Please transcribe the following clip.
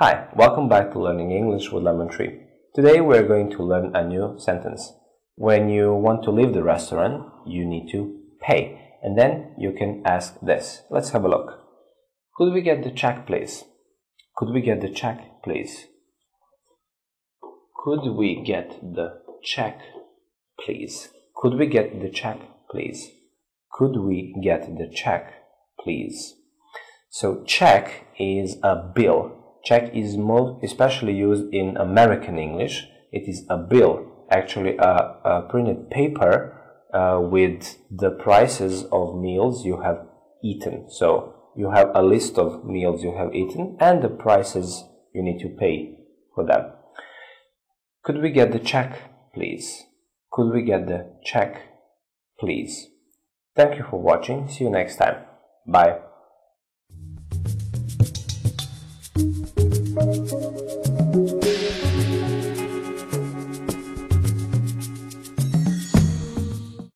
Hi, welcome back to Learning English with Lemon Tree. Today we're going to learn a new sentence. When you want to leave the restaurant, you need to pay. And then you can ask this. Let's have a look. Could we get the check, please? Could we get the check, please? Could we get the check, please? Could we get the check, please? Could we get the check, please? So check is a bill. Check is most especially used in American English. It is a bill, actually a, a printed paper uh, with the prices of meals you have eaten. So you have a list of meals you have eaten and the prices you need to pay for them. Could we get the check, please? Could we get the check, please? Thank you for watching. See you next time. Bye. Thank you.